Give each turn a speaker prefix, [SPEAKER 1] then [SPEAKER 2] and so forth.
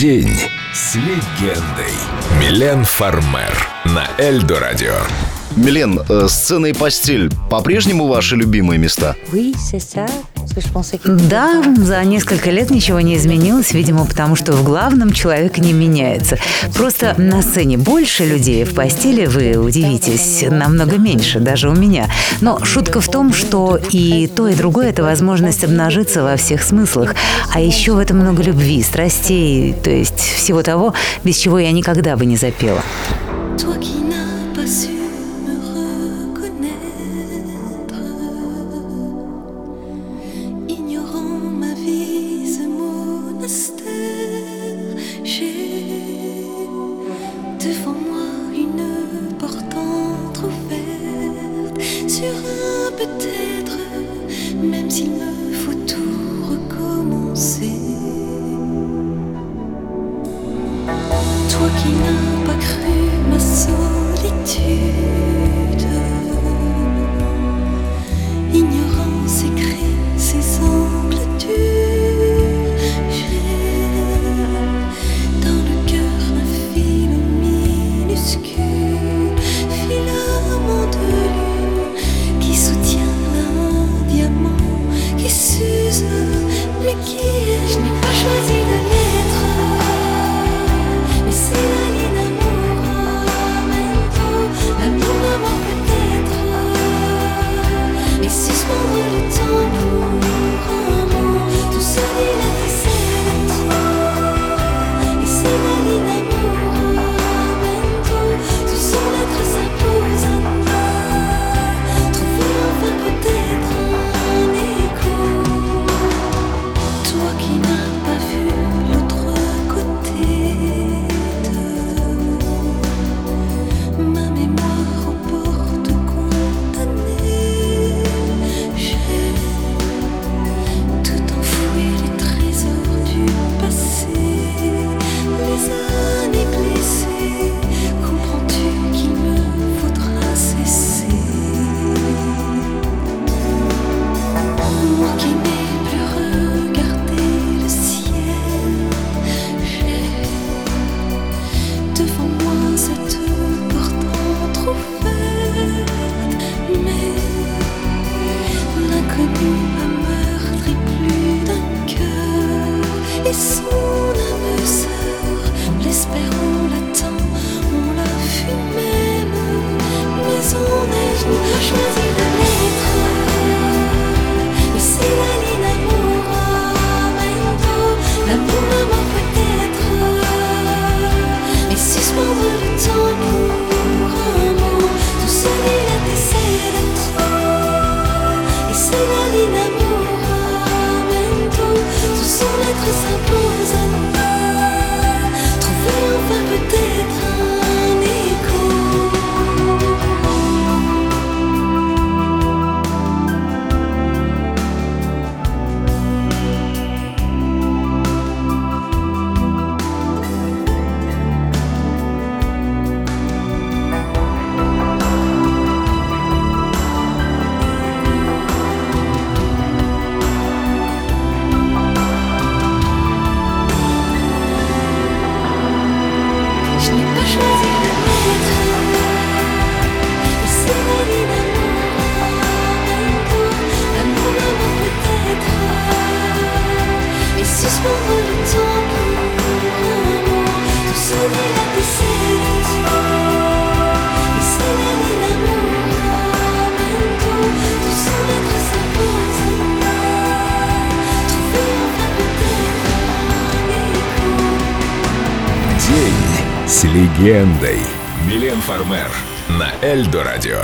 [SPEAKER 1] День с легендой. Милен Фармер на Эльдо Радио.
[SPEAKER 2] Милен, э, сцена и постель по-прежнему ваши любимые места? Oui, c'est ça.
[SPEAKER 3] Да, за несколько лет ничего не изменилось, видимо, потому что в главном человек не меняется. Просто на сцене больше людей, в постели, вы удивитесь, намного меньше, даже у меня. Но шутка в том, что и то, и другое – это возможность обнажиться во всех смыслах. А еще в этом много любви, страстей, то есть всего того, без чего я никогда бы не запела.
[SPEAKER 4] Toi 的风。do Amour, amène-toi, tout son être s'impose.
[SPEAKER 1] День с легендой. Милен Фармер на Эльдо радио.